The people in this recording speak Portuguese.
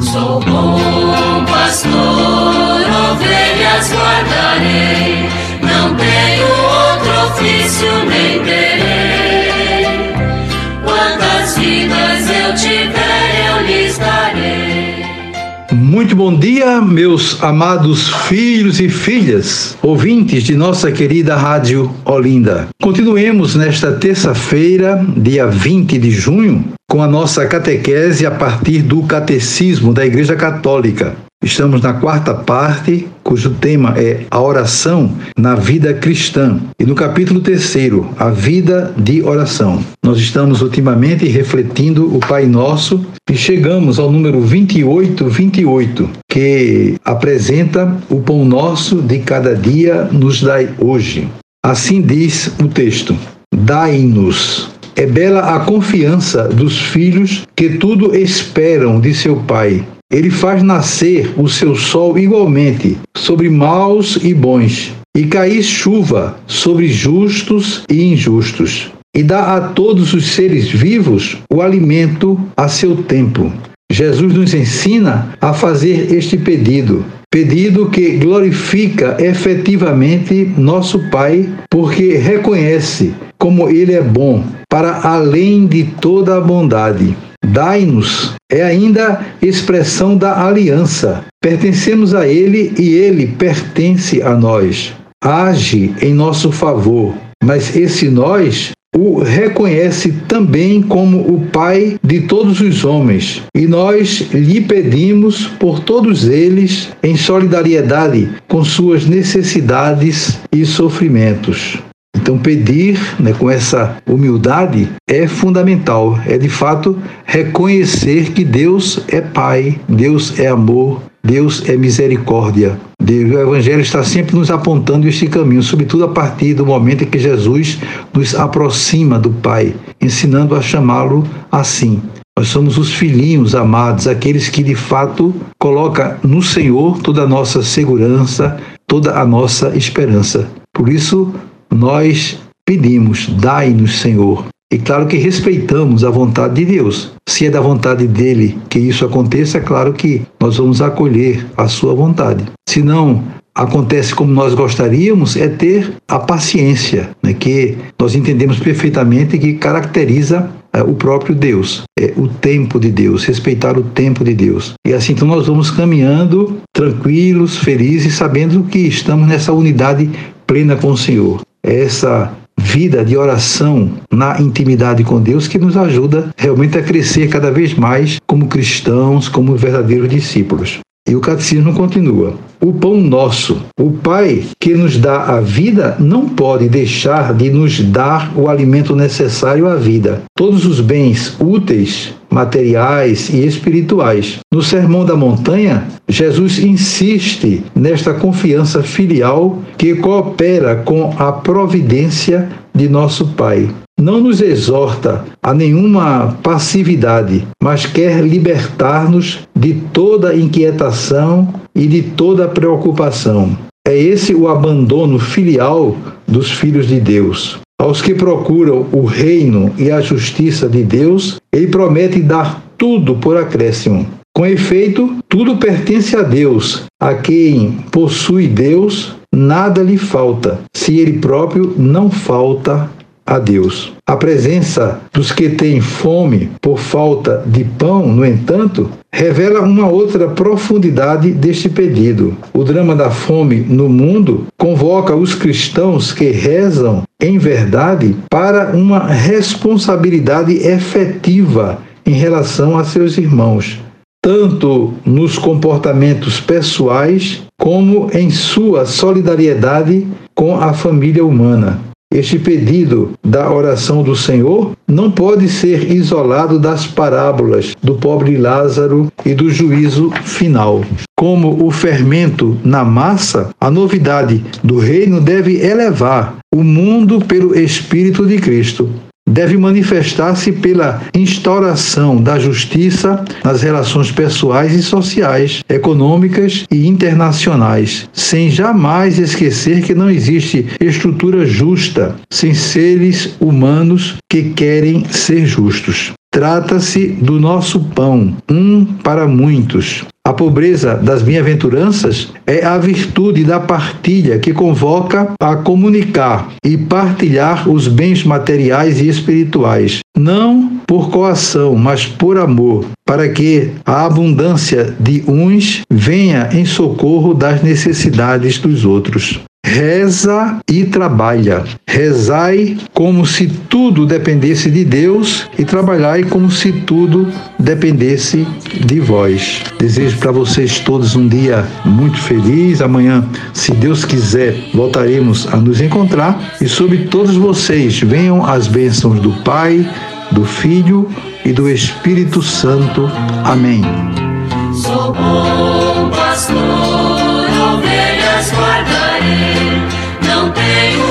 Sou bom pastor, ovelhas guardarei, não tenho outro ofício nem Muito bom dia, meus amados filhos e filhas, ouvintes de nossa querida Rádio Olinda. Continuemos nesta terça-feira, dia 20 de junho, com a nossa catequese a partir do Catecismo da Igreja Católica. Estamos na quarta parte, cujo tema é a oração na vida cristã. E no capítulo terceiro, a vida de oração. Nós estamos ultimamente refletindo o Pai Nosso e chegamos ao número 28, 28, que apresenta o pão nosso de cada dia nos dai hoje. Assim diz o texto: Dai-nos é bela a confiança dos filhos que tudo esperam de seu pai. Ele faz nascer o seu sol igualmente sobre maus e bons, e cair chuva sobre justos e injustos, e dá a todos os seres vivos o alimento a seu tempo. Jesus nos ensina a fazer este pedido, pedido que glorifica efetivamente nosso Pai, porque reconhece como Ele é bom, para além de toda a bondade. Dai-nos é ainda expressão da aliança. Pertencemos a Ele e Ele pertence a nós. Age em nosso favor, mas esse nós o reconhece também como o Pai de todos os homens, e nós lhe pedimos por todos eles em solidariedade com suas necessidades e sofrimentos. Então, pedir né, com essa humildade é fundamental, é de fato reconhecer que Deus é Pai, Deus é amor, Deus é misericórdia. Deus, o Evangelho está sempre nos apontando este caminho, sobretudo a partir do momento em que Jesus nos aproxima do Pai, ensinando a chamá-lo assim. Nós somos os filhinhos amados, aqueles que de fato coloca no Senhor toda a nossa segurança, toda a nossa esperança. Por isso, nós pedimos, dai-nos, Senhor. E claro que respeitamos a vontade de Deus. Se é da vontade dele que isso aconteça, é claro que nós vamos acolher a sua vontade. Se não acontece como nós gostaríamos, é ter a paciência, né, que nós entendemos perfeitamente que caracteriza é, o próprio Deus, é o tempo de Deus, respeitar o tempo de Deus. E assim então nós vamos caminhando tranquilos, felizes, sabendo que estamos nessa unidade plena com o Senhor essa vida de oração na intimidade com Deus que nos ajuda realmente a crescer cada vez mais como cristãos, como verdadeiros discípulos. E o catecismo continua: O pão nosso, o Pai que nos dá a vida, não pode deixar de nos dar o alimento necessário à vida. Todos os bens úteis, materiais e espirituais. No Sermão da Montanha, Jesus insiste nesta confiança filial que coopera com a providência de nosso Pai não nos exorta a nenhuma passividade, mas quer libertar-nos de toda inquietação e de toda preocupação. É esse o abandono filial dos filhos de Deus. Aos que procuram o reino e a justiça de Deus, ele promete dar tudo por acréscimo. Com efeito, tudo pertence a Deus. A quem possui Deus, nada lhe falta, se ele próprio não falta a Deus. A presença dos que têm fome por falta de pão, no entanto, revela uma outra profundidade deste pedido. O drama da fome no mundo convoca os cristãos que rezam em verdade para uma responsabilidade efetiva em relação a seus irmãos, tanto nos comportamentos pessoais como em sua solidariedade com a família humana. Este pedido da oração do Senhor não pode ser isolado das parábolas do pobre Lázaro e do juízo final. Como o fermento na massa, a novidade do reino deve elevar o mundo pelo Espírito de Cristo deve manifestar-se pela instauração da justiça nas relações pessoais e sociais, econômicas e internacionais, sem jamais esquecer que não existe estrutura justa sem seres humanos que querem ser justos. Trata-se do nosso pão, um para muitos. A pobreza das bem-aventuranças é a virtude da partilha que convoca a comunicar e partilhar os bens materiais e espirituais, não por coação, mas por amor, para que a abundância de uns venha em socorro das necessidades dos outros reza e trabalha. Rezai como se tudo dependesse de Deus e trabalhai como se tudo dependesse de vós. Desejo para vocês todos um dia muito feliz. Amanhã, se Deus quiser, voltaremos a nos encontrar e sobre todos vocês venham as bênçãos do Pai, do Filho e do Espírito Santo. Amém. não tenho